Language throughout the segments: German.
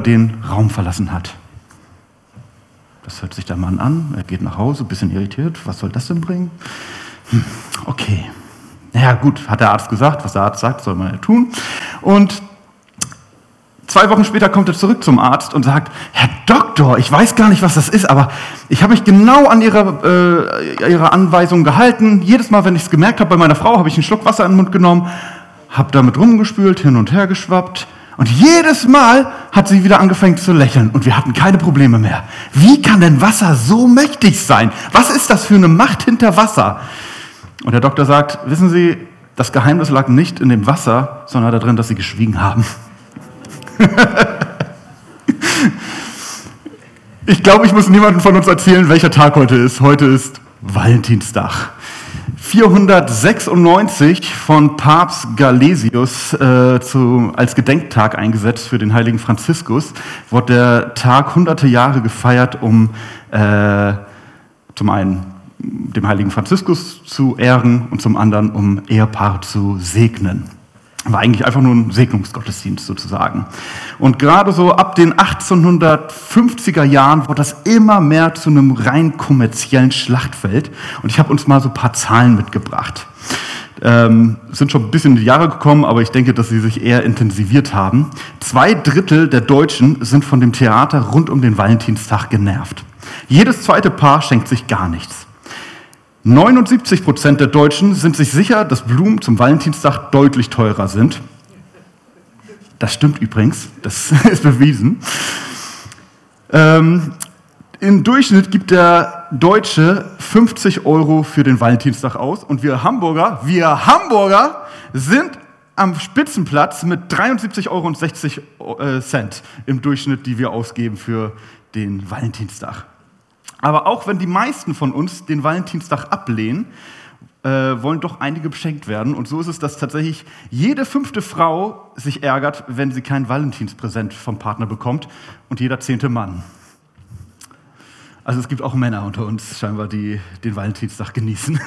den Raum verlassen hat. Das hört sich der Mann an, er geht nach Hause, ein bisschen irritiert. Was soll das denn bringen? Hm, okay. Naja, gut, hat der Arzt gesagt, was der Arzt sagt, soll man ja tun. Und Zwei Wochen später kommt er zurück zum Arzt und sagt, Herr Doktor, ich weiß gar nicht, was das ist, aber ich habe mich genau an Ihre, äh, Ihre Anweisung gehalten. Jedes Mal, wenn ich es gemerkt habe bei meiner Frau, habe ich einen Schluck Wasser in den Mund genommen, habe damit rumgespült, hin und her geschwappt. Und jedes Mal hat sie wieder angefangen zu lächeln und wir hatten keine Probleme mehr. Wie kann denn Wasser so mächtig sein? Was ist das für eine Macht hinter Wasser? Und der Doktor sagt, wissen Sie, das Geheimnis lag nicht in dem Wasser, sondern darin, dass Sie geschwiegen haben. ich glaube, ich muss niemandem von uns erzählen, welcher Tag heute ist. Heute ist Valentinstag. 496 von Papst Galesius äh, zu, als Gedenktag eingesetzt für den heiligen Franziskus, wurde der Tag hunderte Jahre gefeiert, um äh, zum einen dem heiligen Franziskus zu ehren und zum anderen um Ehepaare zu segnen war eigentlich einfach nur ein Segnungsgottesdienst sozusagen. Und gerade so ab den 1850er Jahren wurde das immer mehr zu einem rein kommerziellen Schlachtfeld. Und ich habe uns mal so ein paar Zahlen mitgebracht. Ähm, sind schon ein bisschen in die Jahre gekommen, aber ich denke, dass sie sich eher intensiviert haben. Zwei Drittel der Deutschen sind von dem Theater rund um den Valentinstag genervt. Jedes zweite Paar schenkt sich gar nichts. 79 Prozent der Deutschen sind sich sicher, dass Blumen zum Valentinstag deutlich teurer sind. Das stimmt übrigens, das ist bewiesen. Ähm, Im Durchschnitt gibt der Deutsche 50 Euro für den Valentinstag aus und wir Hamburger, wir Hamburger sind am Spitzenplatz mit 73,60 Euro äh, im Durchschnitt, die wir ausgeben für den Valentinstag. Aber auch wenn die meisten von uns den Valentinstag ablehnen, äh, wollen doch einige beschenkt werden. Und so ist es, dass tatsächlich jede fünfte Frau sich ärgert, wenn sie kein Valentinspräsent vom Partner bekommt und jeder zehnte Mann. Also es gibt auch Männer unter uns scheinbar, die den Valentinstag genießen.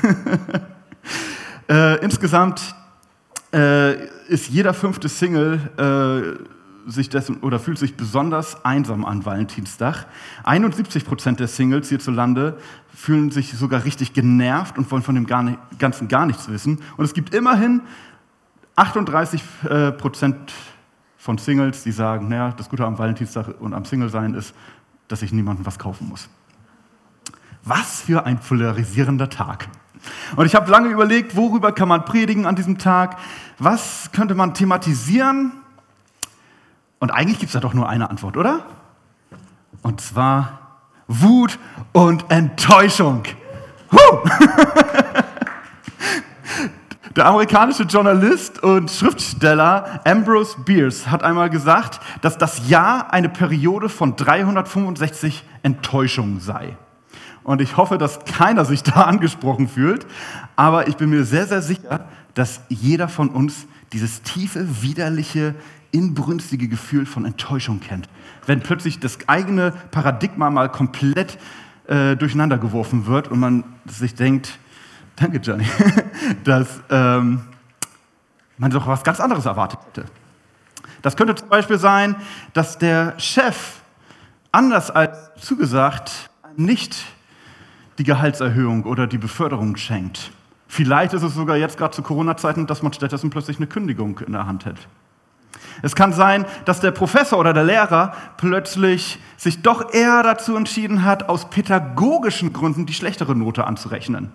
äh, insgesamt äh, ist jeder fünfte Single äh, sich dessen oder fühlt sich besonders einsam an Valentinstag. 71 Prozent der Singles hierzulande fühlen sich sogar richtig genervt und wollen von dem Ganzen gar nichts wissen. Und es gibt immerhin 38 äh, Prozent von Singles, die sagen, naja, das Gute am Valentinstag und am Single-Sein ist, dass ich niemandem was kaufen muss. Was für ein polarisierender Tag. Und ich habe lange überlegt, worüber kann man predigen an diesem Tag? Was könnte man thematisieren? Und eigentlich gibt es da doch nur eine Antwort, oder? Und zwar Wut und Enttäuschung. Der amerikanische Journalist und Schriftsteller Ambrose Bierce hat einmal gesagt, dass das Jahr eine Periode von 365 Enttäuschungen sei. Und ich hoffe, dass keiner sich da angesprochen fühlt, aber ich bin mir sehr, sehr sicher, dass jeder von uns dieses tiefe, widerliche, inbrünstige Gefühl von Enttäuschung kennt. Wenn plötzlich das eigene Paradigma mal komplett äh, durcheinander geworfen wird und man sich denkt, danke Johnny, dass ähm, man doch was ganz anderes erwartet hätte. Das könnte zum Beispiel sein, dass der Chef anders als zugesagt nicht die Gehaltserhöhung oder die Beförderung schenkt. Vielleicht ist es sogar jetzt gerade zu Corona-Zeiten, dass man stattdessen plötzlich eine Kündigung in der Hand hat. Es kann sein, dass der Professor oder der Lehrer plötzlich sich doch eher dazu entschieden hat, aus pädagogischen Gründen die schlechtere Note anzurechnen.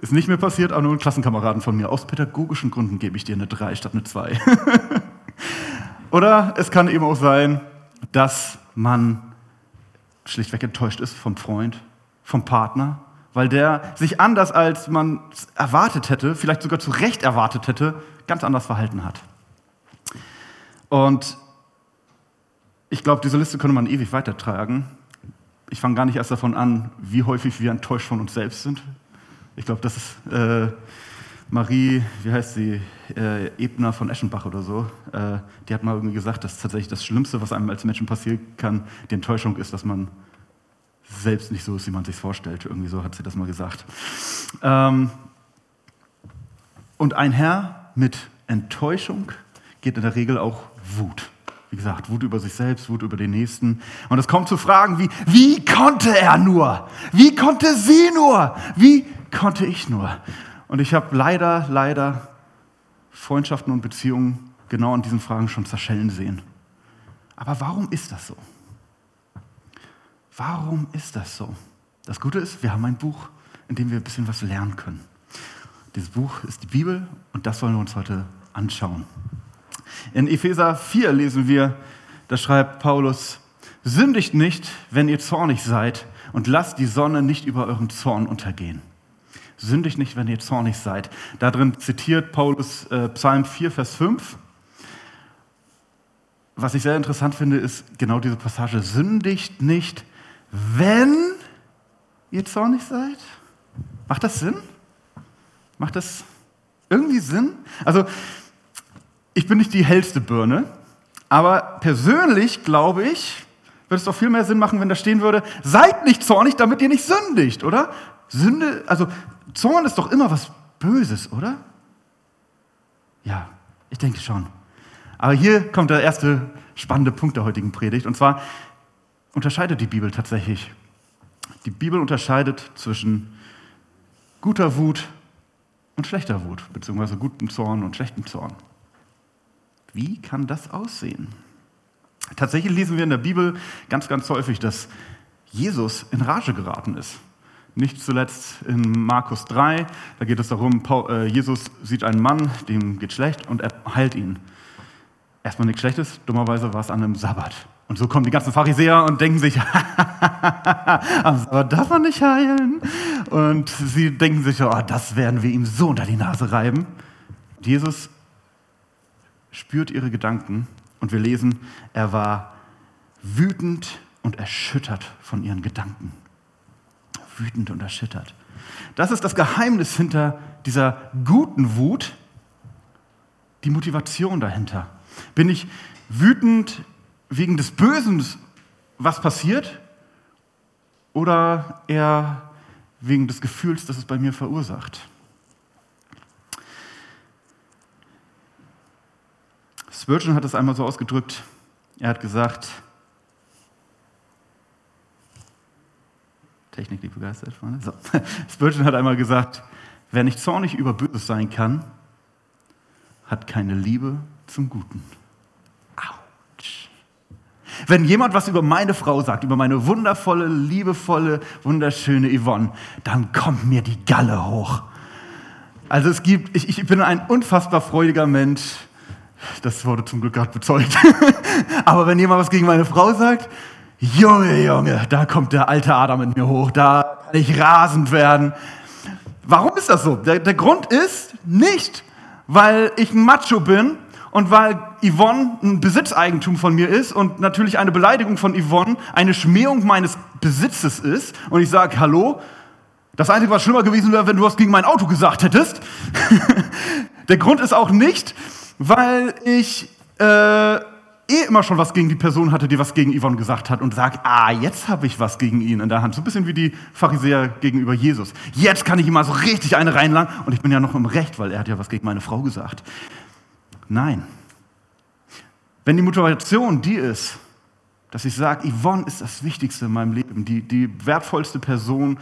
Ist nicht mehr passiert, aber nur ein Klassenkameraden von mir. Aus pädagogischen Gründen gebe ich dir eine 3 statt eine 2. oder es kann eben auch sein, dass man schlichtweg enttäuscht ist vom Freund, vom Partner, weil der sich anders als man erwartet hätte, vielleicht sogar zu Recht erwartet hätte, ganz anders verhalten hat. Und ich glaube, diese Liste könnte man ewig weitertragen. Ich fange gar nicht erst davon an, wie häufig wir enttäuscht von uns selbst sind. Ich glaube, das ist äh, Marie, wie heißt sie, äh, Ebner von Eschenbach oder so, äh, die hat mal irgendwie gesagt, dass tatsächlich das Schlimmste, was einem als Menschen passieren kann, die Enttäuschung ist, dass man selbst nicht so ist, wie man sich vorstellt. Irgendwie so hat sie das mal gesagt. Ähm, und einher mit Enttäuschung geht in der Regel auch Wut. Wie gesagt, Wut über sich selbst, Wut über den Nächsten. Und es kommt zu Fragen wie, wie konnte er nur? Wie konnte sie nur? Wie konnte ich nur? Und ich habe leider, leider Freundschaften und Beziehungen genau an diesen Fragen schon zerschellen sehen. Aber warum ist das so? Warum ist das so? Das Gute ist, wir haben ein Buch, in dem wir ein bisschen was lernen können. Dieses Buch ist die Bibel und das wollen wir uns heute anschauen. In Epheser 4 lesen wir, da schreibt Paulus, sündigt nicht, wenn ihr zornig seid und lasst die Sonne nicht über euren Zorn untergehen. Sündigt nicht, wenn ihr zornig seid. Darin zitiert Paulus äh, Psalm 4, Vers 5. Was ich sehr interessant finde, ist genau diese Passage. Sündigt nicht, wenn ihr zornig seid. Macht das Sinn? Macht das irgendwie Sinn? Also, ich bin nicht die hellste Birne, aber persönlich glaube ich, würde es doch viel mehr Sinn machen, wenn da stehen würde, seid nicht zornig, damit ihr nicht sündigt, oder? Sünde, also Zorn ist doch immer was Böses, oder? Ja, ich denke schon. Aber hier kommt der erste spannende Punkt der heutigen Predigt. Und zwar unterscheidet die Bibel tatsächlich. Die Bibel unterscheidet zwischen guter Wut und schlechter Wut, beziehungsweise gutem Zorn und schlechtem Zorn. Wie kann das aussehen? Tatsächlich lesen wir in der Bibel ganz, ganz häufig, dass Jesus in Rage geraten ist. Nicht zuletzt in Markus 3, da geht es darum, äh, Jesus sieht einen Mann, dem geht schlecht und er heilt ihn. Erstmal nichts Schlechtes, dummerweise war es an einem Sabbat. Und so kommen die ganzen Pharisäer und denken sich, am Sabbat darf man nicht heilen. Und sie denken sich, oh, das werden wir ihm so unter die Nase reiben. Jesus spürt ihre Gedanken und wir lesen, er war wütend und erschüttert von ihren Gedanken. Wütend und erschüttert. Das ist das Geheimnis hinter dieser guten Wut, die Motivation dahinter. Bin ich wütend wegen des Bösen, was passiert, oder eher wegen des Gefühls, das es bei mir verursacht? Spurgeon hat es einmal so ausgedrückt, er hat gesagt, Technik, die begeistert, Freunde. So. Spurgeon hat einmal gesagt, wer nicht zornig über Böses sein kann, hat keine Liebe zum Guten. Autsch. Wenn jemand was über meine Frau sagt, über meine wundervolle, liebevolle, wunderschöne Yvonne, dann kommt mir die Galle hoch. Also es gibt, ich, ich bin ein unfassbar freudiger Mensch, das wurde zum Glück gerade bezeugt. Aber wenn jemand was gegen meine Frau sagt, Junge, Junge, da kommt der alte Adam in mir hoch, da kann ich rasend werden. Warum ist das so? Der, der Grund ist nicht, weil ich ein Macho bin und weil Yvonne ein Besitzeigentum von mir ist und natürlich eine Beleidigung von Yvonne eine Schmähung meines Besitzes ist und ich sage, hallo, das Einzige, was schlimmer gewesen wäre, wenn du was gegen mein Auto gesagt hättest. der Grund ist auch nicht, weil ich äh, eh immer schon was gegen die Person hatte, die was gegen Yvonne gesagt hat und sagt, ah, jetzt habe ich was gegen ihn in der Hand. So ein bisschen wie die Pharisäer gegenüber Jesus. Jetzt kann ich ihm mal so richtig eine reinlangen und ich bin ja noch im Recht, weil er hat ja was gegen meine Frau gesagt. Nein. Wenn die Motivation die ist, dass ich sage, Yvonne ist das Wichtigste in meinem Leben, die, die wertvollste Person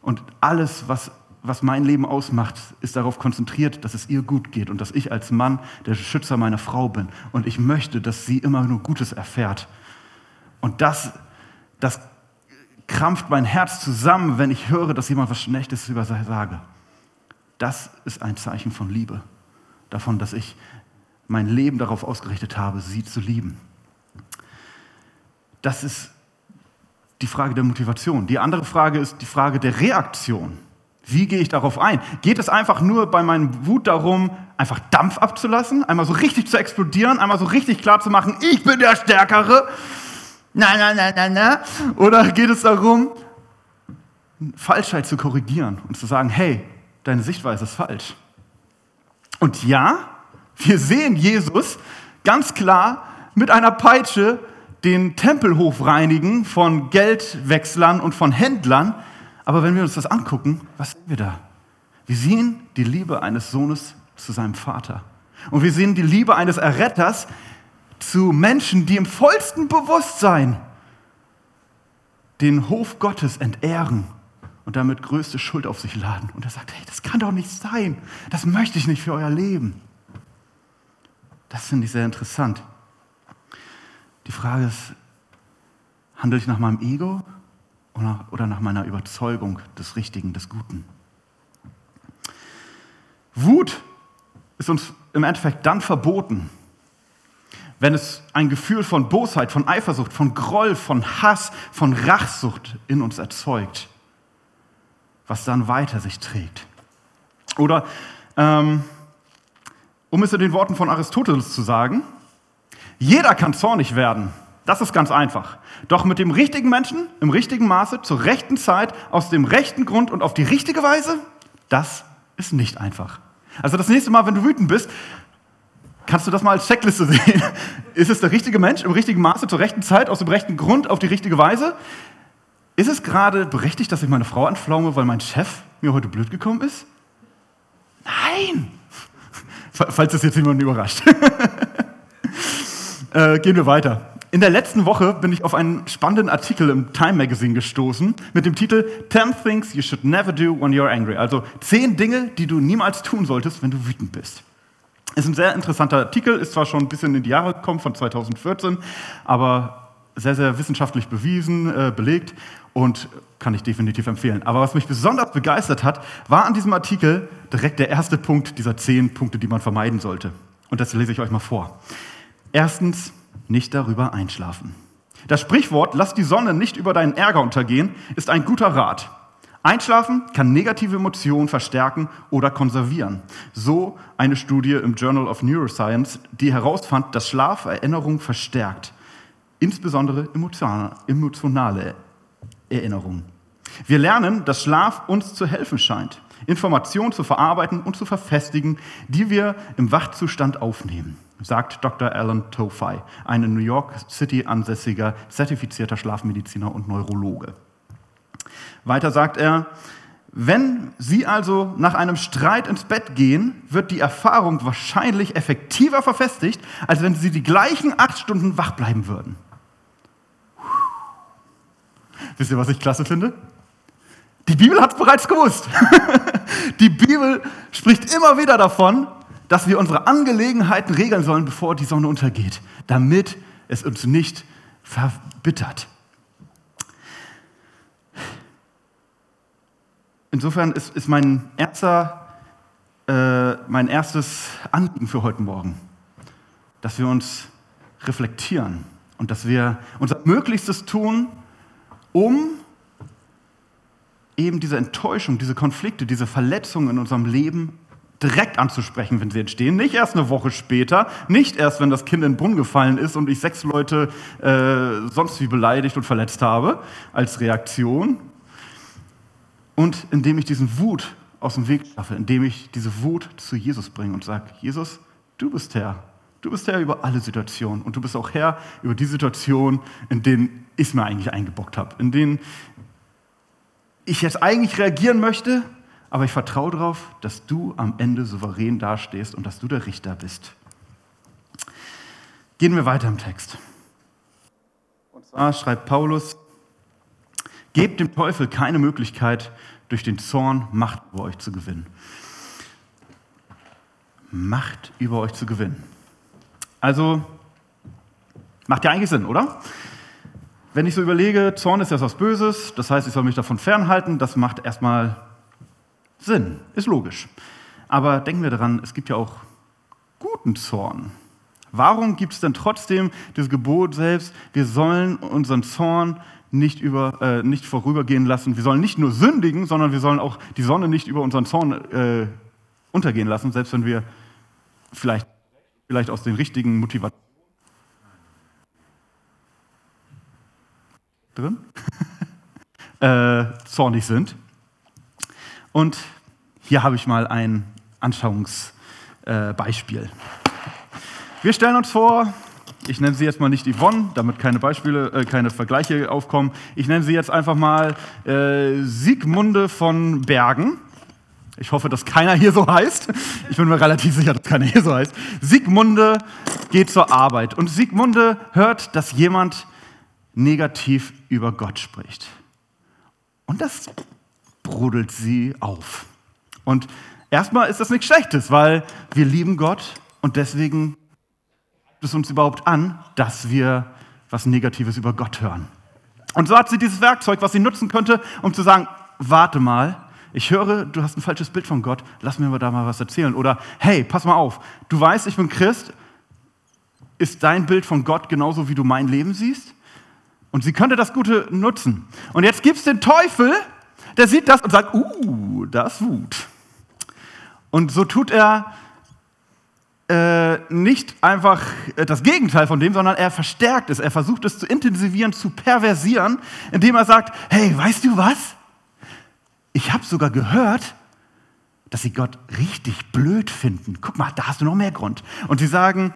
und alles, was was mein Leben ausmacht, ist darauf konzentriert, dass es ihr gut geht und dass ich als Mann der Schützer meiner Frau bin. Und ich möchte, dass sie immer nur Gutes erfährt. Und das, das krampft mein Herz zusammen, wenn ich höre, dass jemand was Schlechtes über sie sage. Das ist ein Zeichen von Liebe. Davon, dass ich mein Leben darauf ausgerichtet habe, sie zu lieben. Das ist die Frage der Motivation. Die andere Frage ist die Frage der Reaktion. Wie gehe ich darauf ein? Geht es einfach nur bei meinem Wut darum, einfach Dampf abzulassen, einmal so richtig zu explodieren, einmal so richtig klar zu machen, ich bin der Stärkere? Na, na, na, na, na. Oder geht es darum, Falschheit zu korrigieren und zu sagen, hey, deine Sichtweise ist falsch. Und ja, wir sehen Jesus ganz klar mit einer Peitsche den Tempelhof reinigen von Geldwechslern und von Händlern, aber wenn wir uns das angucken, was sehen wir da? Wir sehen die Liebe eines Sohnes zu seinem Vater. Und wir sehen die Liebe eines Erretters, zu Menschen, die im vollsten Bewusstsein den Hof Gottes entehren und damit größte Schuld auf sich laden. Und er sagt, hey, das kann doch nicht sein. Das möchte ich nicht für euer Leben. Das finde ich sehr interessant. Die Frage ist, handle ich nach meinem Ego oder nach meiner Überzeugung des Richtigen, des Guten? Wut ist uns im Endeffekt dann verboten, wenn es ein Gefühl von Bosheit, von Eifersucht, von Groll, von Hass, von Rachsucht in uns erzeugt, was dann weiter sich trägt. Oder, ähm, um es in den Worten von Aristoteles zu sagen, jeder kann zornig werden. Das ist ganz einfach. Doch mit dem richtigen Menschen, im richtigen Maße, zur rechten Zeit, aus dem rechten Grund und auf die richtige Weise, das ist nicht einfach. Also das nächste Mal, wenn du wütend bist, kannst du das mal als Checkliste sehen. Ist es der richtige Mensch im richtigen Maße, zur rechten Zeit, aus dem rechten Grund, auf die richtige Weise? Ist es gerade berechtigt, dass ich meine Frau anflaume, weil mein Chef mir heute blöd gekommen ist? Nein! Falls das jetzt jemanden überrascht. äh, gehen wir weiter. In der letzten Woche bin ich auf einen spannenden Artikel im Time Magazine gestoßen mit dem Titel 10 Things You Should Never Do When You're Angry. Also 10 Dinge, die du niemals tun solltest, wenn du wütend bist. Ist ein sehr interessanter Artikel, ist zwar schon ein bisschen in die Jahre gekommen von 2014, aber sehr, sehr wissenschaftlich bewiesen, äh, belegt und kann ich definitiv empfehlen. Aber was mich besonders begeistert hat, war an diesem Artikel direkt der erste Punkt dieser 10 Punkte, die man vermeiden sollte. Und das lese ich euch mal vor. Erstens, nicht darüber einschlafen. Das Sprichwort, lass die Sonne nicht über deinen Ärger untergehen, ist ein guter Rat. Einschlafen kann negative Emotionen verstärken oder konservieren. So eine Studie im Journal of Neuroscience, die herausfand, dass Schlaf Erinnerung verstärkt, insbesondere emotionale Erinnerungen. Wir lernen, dass Schlaf uns zu helfen scheint, Informationen zu verarbeiten und zu verfestigen, die wir im Wachzustand aufnehmen sagt Dr. Alan Tofai, ein in New York City ansässiger, zertifizierter Schlafmediziner und Neurologe. Weiter sagt er, wenn Sie also nach einem Streit ins Bett gehen, wird die Erfahrung wahrscheinlich effektiver verfestigt, als wenn Sie die gleichen acht Stunden wach bleiben würden. Wisst ihr, was ich klasse finde? Die Bibel hat es bereits gewusst. Die Bibel spricht immer wieder davon, dass wir unsere Angelegenheiten regeln sollen, bevor die Sonne untergeht, damit es uns nicht verbittert. Insofern ist, ist mein, erster, äh, mein erstes Anliegen für heute Morgen, dass wir uns reflektieren und dass wir unser Möglichstes tun, um eben diese Enttäuschung, diese Konflikte, diese Verletzungen in unserem Leben direkt anzusprechen, wenn sie entstehen. Nicht erst eine Woche später, nicht erst, wenn das Kind in den Brunnen gefallen ist und ich sechs Leute äh, sonst wie beleidigt und verletzt habe als Reaktion. Und indem ich diesen Wut aus dem Weg schaffe, indem ich diese Wut zu Jesus bringe und sage, Jesus, du bist Herr. Du bist Herr über alle Situationen und du bist auch Herr über die Situationen, in denen ich es mir eigentlich eingebockt habe, in denen ich jetzt eigentlich reagieren möchte, aber ich vertraue darauf, dass du am Ende souverän dastehst und dass du der Richter bist. Gehen wir weiter im Text. Und zwar schreibt Paulus, gebt dem Teufel keine Möglichkeit, durch den Zorn Macht über euch zu gewinnen. Macht über euch zu gewinnen. Also, macht ja eigentlich Sinn, oder? Wenn ich so überlege, Zorn ist ja was Böses, das heißt, ich soll mich davon fernhalten, das macht erstmal Sinn, ist logisch. Aber denken wir daran, es gibt ja auch guten Zorn. Warum gibt es denn trotzdem das Gebot selbst, wir sollen unseren Zorn nicht, über, äh, nicht vorübergehen lassen? Wir sollen nicht nur sündigen, sondern wir sollen auch die Sonne nicht über unseren Zorn äh, untergehen lassen, selbst wenn wir vielleicht, vielleicht aus den richtigen Motivationen äh, zornig sind. Und hier habe ich mal ein Anschauungsbeispiel. Wir stellen uns vor, ich nenne sie jetzt mal nicht Yvonne, damit keine Beispiele, äh, keine Vergleiche aufkommen. Ich nenne sie jetzt einfach mal äh, Siegmunde von Bergen. Ich hoffe, dass keiner hier so heißt. Ich bin mir relativ sicher, dass keiner hier so heißt. Siegmunde geht zur Arbeit und Sigmunde hört, dass jemand negativ über Gott spricht. Und das brodelt sie auf. Und erstmal ist das nichts Schlechtes, weil wir lieben Gott und deswegen gibt es uns überhaupt an, dass wir was Negatives über Gott hören. Und so hat sie dieses Werkzeug, was sie nutzen könnte, um zu sagen, warte mal, ich höre, du hast ein falsches Bild von Gott, lass mir da mal was erzählen. Oder hey, pass mal auf, du weißt, ich bin Christ, ist dein Bild von Gott genauso, wie du mein Leben siehst? Und sie könnte das Gute nutzen. Und jetzt gibt es den Teufel, der sieht das und sagt, uh, das ist Wut. Und so tut er äh, nicht einfach das Gegenteil von dem, sondern er verstärkt es. Er versucht es zu intensivieren, zu perversieren, indem er sagt, hey, weißt du was? Ich habe sogar gehört, dass sie Gott richtig blöd finden. Guck mal, da hast du noch mehr Grund. Und sie sagen,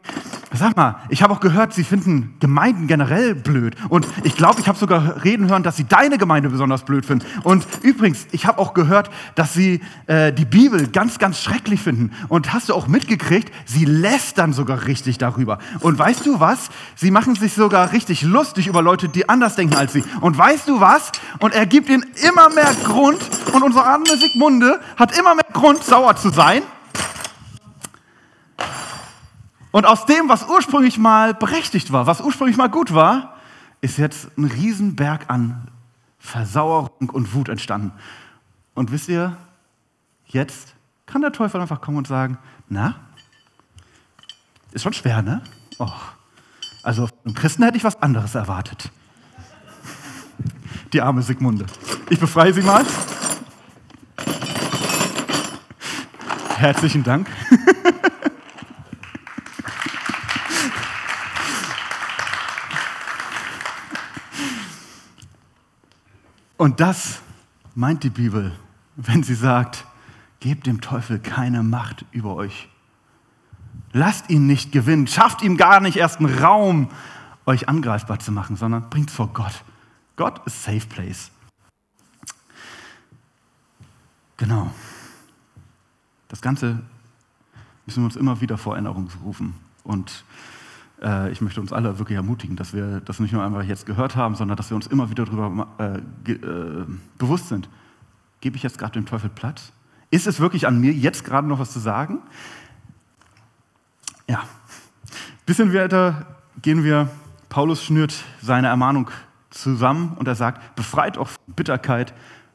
sag mal, ich habe auch gehört, sie finden Gemeinden generell blöd. Und ich glaube, ich habe sogar reden hören, dass sie deine Gemeinde besonders blöd finden. Und übrigens, ich habe auch gehört, dass sie äh, die Bibel ganz, ganz schrecklich finden. Und hast du auch mitgekriegt, sie lästern sogar richtig darüber. Und weißt du was? Sie machen sich sogar richtig lustig über Leute, die anders denken als sie. Und weißt du was? Und er gibt ihnen immer mehr Grund. Und unsere arme Sigmunde hat immer mehr Grund, Grund, sauer zu sein. Und aus dem, was ursprünglich mal berechtigt war, was ursprünglich mal gut war, ist jetzt ein Riesenberg an Versauerung und Wut entstanden. Und wisst ihr, jetzt kann der Teufel einfach kommen und sagen, na, ist schon schwer, ne? Oh. Also im Christen hätte ich was anderes erwartet. Die arme Sigmunde. Ich befreie sie mal. Herzlichen Dank. Und das meint die Bibel, wenn sie sagt, gebt dem Teufel keine Macht über euch. Lasst ihn nicht gewinnen, schafft ihm gar nicht erst einen Raum, euch angreifbar zu machen, sondern bringt es vor Gott. Gott ist Safe Place. Genau. Das Ganze müssen wir uns immer wieder vor Erinnerung rufen. Und äh, ich möchte uns alle wirklich ermutigen, dass wir das nicht nur einmal jetzt gehört haben, sondern dass wir uns immer wieder darüber äh, äh, bewusst sind. Gebe ich jetzt gerade dem Teufel Platz? Ist es wirklich an mir, jetzt gerade noch was zu sagen? Ja. Bisschen weiter gehen wir. Paulus schnürt seine Ermahnung zusammen und er sagt, befreit auch Bitterkeit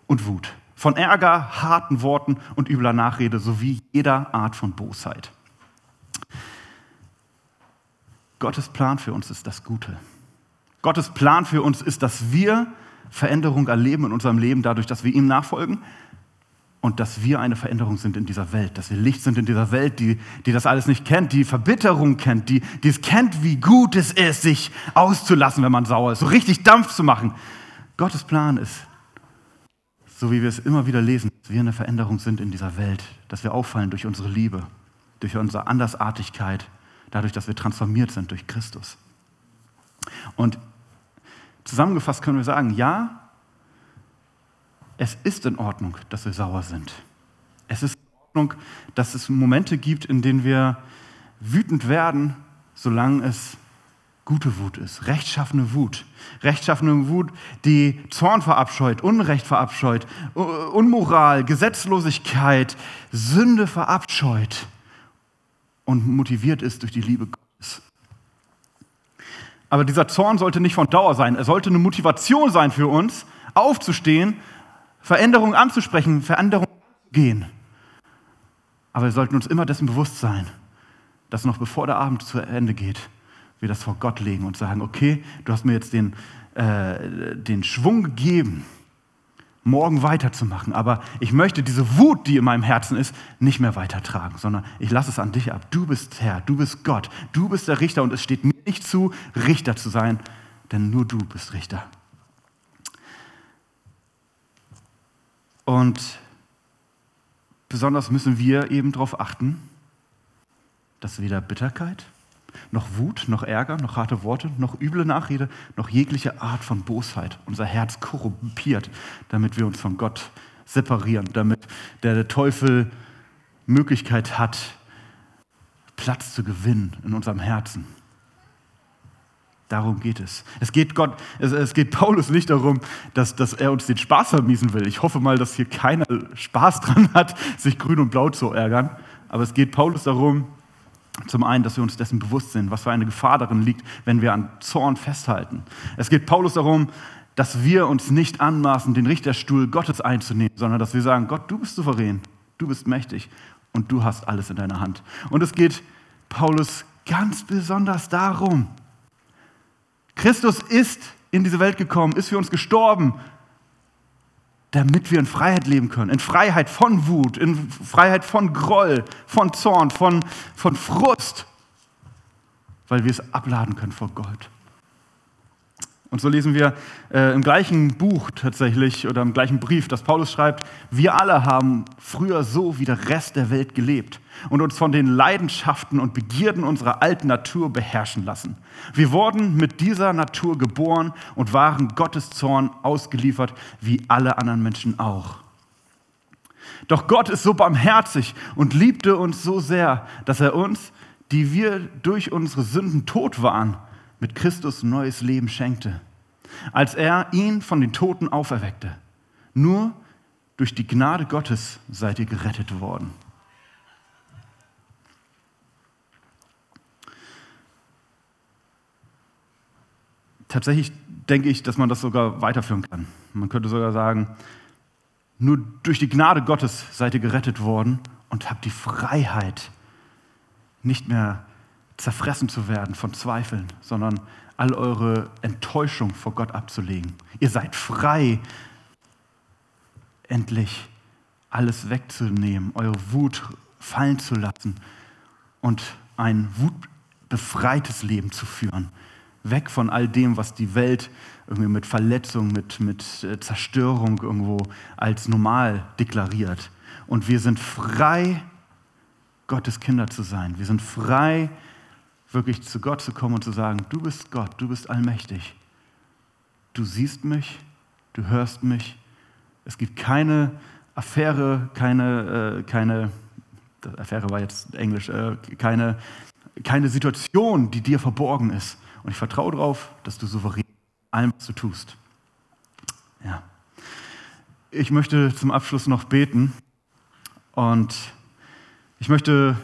und Wut von Ärger, harten Worten und übler Nachrede sowie jeder Art von Bosheit. Gottes Plan für uns ist das Gute. Gottes Plan für uns ist, dass wir Veränderung erleben in unserem Leben, dadurch, dass wir ihm nachfolgen und dass wir eine Veränderung sind in dieser Welt, dass wir Licht sind in dieser Welt, die, die das alles nicht kennt, die Verbitterung kennt, die, die es kennt, wie gut es ist, sich auszulassen, wenn man sauer ist, so richtig Dampf zu machen. Gottes Plan ist, so wie wir es immer wieder lesen, dass wir eine Veränderung sind in dieser Welt, dass wir auffallen durch unsere Liebe, durch unsere Andersartigkeit, dadurch, dass wir transformiert sind durch Christus. Und zusammengefasst können wir sagen, ja, es ist in Ordnung, dass wir sauer sind. Es ist in Ordnung, dass es Momente gibt, in denen wir wütend werden, solange es gute Wut ist, rechtschaffene Wut. Rechtschaffene Wut, die Zorn verabscheut, Unrecht verabscheut, Unmoral, Gesetzlosigkeit, Sünde verabscheut und motiviert ist durch die Liebe Gottes. Aber dieser Zorn sollte nicht von Dauer sein. Er sollte eine Motivation sein für uns, aufzustehen, Veränderungen anzusprechen, Veränderungen anzugehen. Aber wir sollten uns immer dessen bewusst sein, dass noch bevor der Abend zu Ende geht, wir das vor Gott legen und sagen, okay, du hast mir jetzt den, äh, den Schwung gegeben, morgen weiterzumachen, aber ich möchte diese Wut, die in meinem Herzen ist, nicht mehr weitertragen, sondern ich lasse es an dich ab. Du bist Herr, du bist Gott, du bist der Richter und es steht mir nicht zu, Richter zu sein, denn nur du bist Richter. Und besonders müssen wir eben darauf achten, dass weder Bitterkeit, noch Wut, noch Ärger, noch harte Worte, noch üble Nachrede, noch jegliche Art von Bosheit unser Herz korrumpiert, damit wir uns von Gott separieren, damit der Teufel Möglichkeit hat, Platz zu gewinnen in unserem Herzen. Darum geht es. Es geht, Gott, es, es geht Paulus nicht darum, dass, dass er uns den Spaß vermiesen will. Ich hoffe mal, dass hier keiner Spaß dran hat, sich grün und blau zu ärgern. Aber es geht Paulus darum, zum einen, dass wir uns dessen bewusst sind, was für eine Gefahr darin liegt, wenn wir an Zorn festhalten. Es geht Paulus darum, dass wir uns nicht anmaßen, den Richterstuhl Gottes einzunehmen, sondern dass wir sagen, Gott, du bist souverän, du bist mächtig und du hast alles in deiner Hand. Und es geht Paulus ganz besonders darum, Christus ist in diese Welt gekommen, ist für uns gestorben, damit wir in Freiheit leben können. In Freiheit von Wut, in Freiheit von Groll, von Zorn, von, von Frust, weil wir es abladen können vor Gott. Und so lesen wir äh, im gleichen Buch tatsächlich oder im gleichen Brief, dass Paulus schreibt, wir alle haben früher so wie der Rest der Welt gelebt und uns von den Leidenschaften und Begierden unserer alten Natur beherrschen lassen. Wir wurden mit dieser Natur geboren und waren Gottes Zorn ausgeliefert, wie alle anderen Menschen auch. Doch Gott ist so barmherzig und liebte uns so sehr, dass er uns, die wir durch unsere Sünden tot waren, mit Christus neues Leben schenkte, als er ihn von den Toten auferweckte. Nur durch die Gnade Gottes seid ihr gerettet worden. Tatsächlich denke ich, dass man das sogar weiterführen kann. Man könnte sogar sagen, nur durch die Gnade Gottes seid ihr gerettet worden und habt die Freiheit, nicht mehr zerfressen zu werden von Zweifeln, sondern all eure Enttäuschung vor Gott abzulegen. Ihr seid frei, endlich alles wegzunehmen, eure Wut fallen zu lassen und ein wutbefreites Leben zu führen. Weg von all dem, was die Welt irgendwie mit Verletzung, mit, mit äh, Zerstörung irgendwo als normal deklariert. Und wir sind frei, Gottes Kinder zu sein. Wir sind frei, wirklich zu Gott zu kommen und zu sagen, du bist Gott, du bist allmächtig. Du siehst mich, du hörst mich. Es gibt keine Affäre, keine, äh, keine Affäre war jetzt Englisch, äh, keine, keine Situation, die dir verborgen ist. Und ich vertraue darauf, dass du souverän allem, was du tust. Ja. Ich möchte zum Abschluss noch beten und ich möchte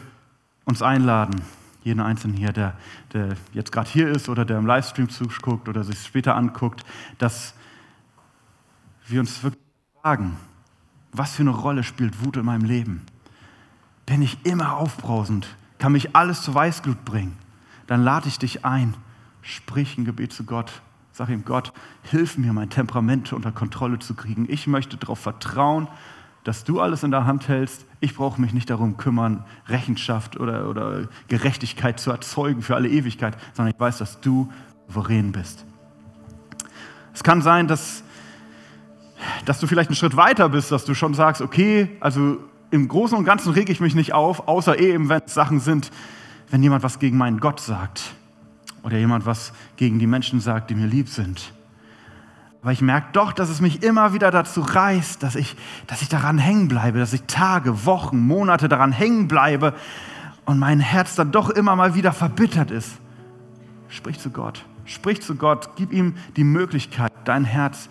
uns einladen, jeden Einzelnen hier, der, der jetzt gerade hier ist oder der im Livestream zuguckt oder sich später anguckt, dass wir uns wirklich fragen, was für eine Rolle spielt Wut in meinem Leben? Bin ich immer aufbrausend? Kann mich alles zu Weißglut bringen? Dann lade ich dich ein, sprich ein Gebet zu Gott. Sag ihm, Gott, hilf mir, mein Temperament unter Kontrolle zu kriegen. Ich möchte darauf vertrauen, dass du alles in der Hand hältst. Ich brauche mich nicht darum kümmern, Rechenschaft oder, oder Gerechtigkeit zu erzeugen für alle Ewigkeit, sondern ich weiß, dass du souverän bist. Es kann sein, dass, dass du vielleicht einen Schritt weiter bist, dass du schon sagst, okay, also im Großen und Ganzen rege ich mich nicht auf, außer eben, wenn es Sachen sind, wenn jemand was gegen meinen Gott sagt oder jemand was gegen die Menschen sagt, die mir lieb sind. Aber ich merke doch, dass es mich immer wieder dazu reißt, dass ich, dass ich daran hängen bleibe, dass ich Tage, Wochen, Monate daran hängen bleibe und mein Herz dann doch immer mal wieder verbittert ist. Sprich zu Gott. Sprich zu Gott. Gib ihm die Möglichkeit, dein Herz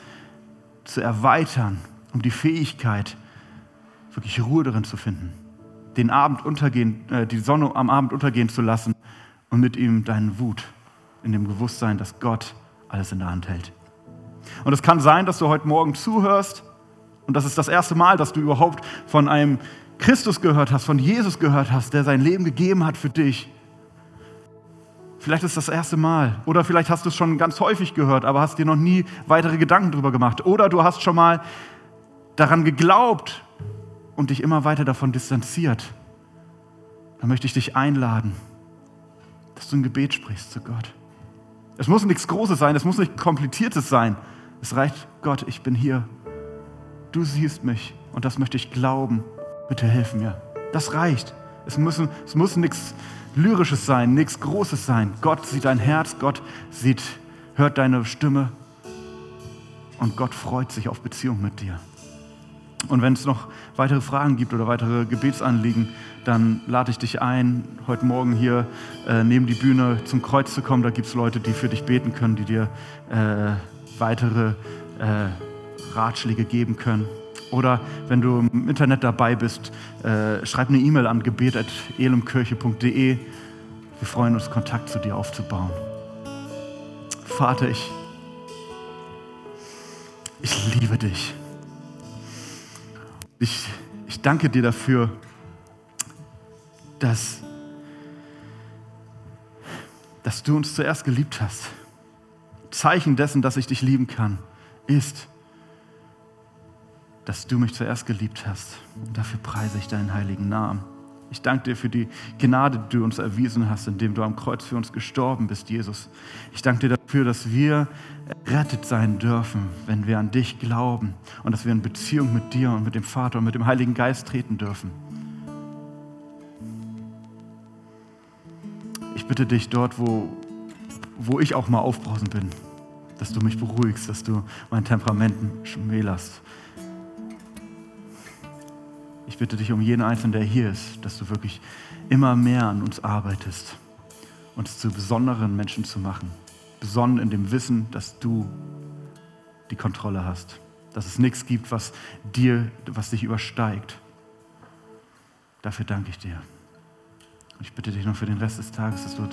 zu erweitern, um die Fähigkeit, wirklich Ruhe darin zu finden. Den Abend untergehen, äh, die Sonne am Abend untergehen zu lassen und mit ihm deinen Wut in dem Bewusstsein, dass Gott alles in der Hand hält. Und es kann sein, dass du heute Morgen zuhörst und das ist das erste Mal, dass du überhaupt von einem Christus gehört hast, von Jesus gehört hast, der sein Leben gegeben hat für dich. Vielleicht ist das, das erste Mal. Oder vielleicht hast du es schon ganz häufig gehört, aber hast dir noch nie weitere Gedanken darüber gemacht. Oder du hast schon mal daran geglaubt und dich immer weiter davon distanziert. Dann möchte ich dich einladen, dass du ein Gebet sprichst zu Gott. Es muss nichts Großes sein, es muss nichts Kompliziertes sein. Es reicht, Gott, ich bin hier. Du siehst mich und das möchte ich glauben. Bitte hilf mir. Das reicht. Es, müssen, es muss nichts Lyrisches sein, nichts Großes sein. Gott sieht dein Herz, Gott sieht, hört deine Stimme und Gott freut sich auf Beziehung mit dir. Und wenn es noch weitere Fragen gibt oder weitere Gebetsanliegen, dann lade ich dich ein, heute Morgen hier äh, neben die Bühne zum Kreuz zu kommen. Da gibt es Leute, die für dich beten können, die dir äh, weitere äh, Ratschläge geben können. Oder wenn du im Internet dabei bist, äh, schreib eine E-Mail an gebet.elemkirche.de. Wir freuen uns, Kontakt zu dir aufzubauen. Vater, ich, ich liebe dich. Ich, ich danke dir dafür, dass, dass du uns zuerst geliebt hast. Zeichen dessen, dass ich dich lieben kann, ist, dass du mich zuerst geliebt hast. Und dafür preise ich deinen heiligen Namen. Ich danke dir für die Gnade, die du uns erwiesen hast, indem du am Kreuz für uns gestorben bist, Jesus. Ich danke dir dafür, dass wir rettet sein dürfen, wenn wir an dich glauben und dass wir in Beziehung mit dir und mit dem Vater und mit dem Heiligen Geist treten dürfen. Ich bitte dich dort, wo, wo ich auch mal aufbrausend bin, dass du mich beruhigst, dass du mein Temperamenten schmälerst ich bitte dich um jeden Einzelnen, der hier ist, dass du wirklich immer mehr an uns arbeitest, uns zu besonderen Menschen zu machen. Besonnen in dem Wissen, dass du die Kontrolle hast. Dass es nichts gibt, was dir, was dich übersteigt. Dafür danke ich dir. Und ich bitte dich noch für den Rest des Tages, dass du,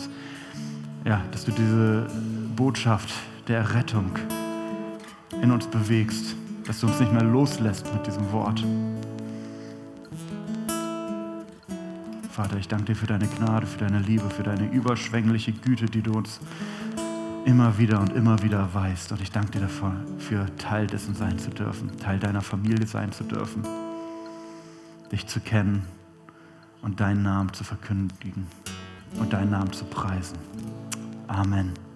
ja, dass du diese Botschaft der Rettung in uns bewegst, dass du uns nicht mehr loslässt mit diesem Wort. Vater, ich danke dir für deine Gnade, für deine Liebe, für deine überschwängliche Güte, die du uns immer wieder und immer wieder weißt. Und ich danke dir dafür, für Teil dessen sein zu dürfen, Teil deiner Familie sein zu dürfen, dich zu kennen und deinen Namen zu verkündigen und deinen Namen zu preisen. Amen.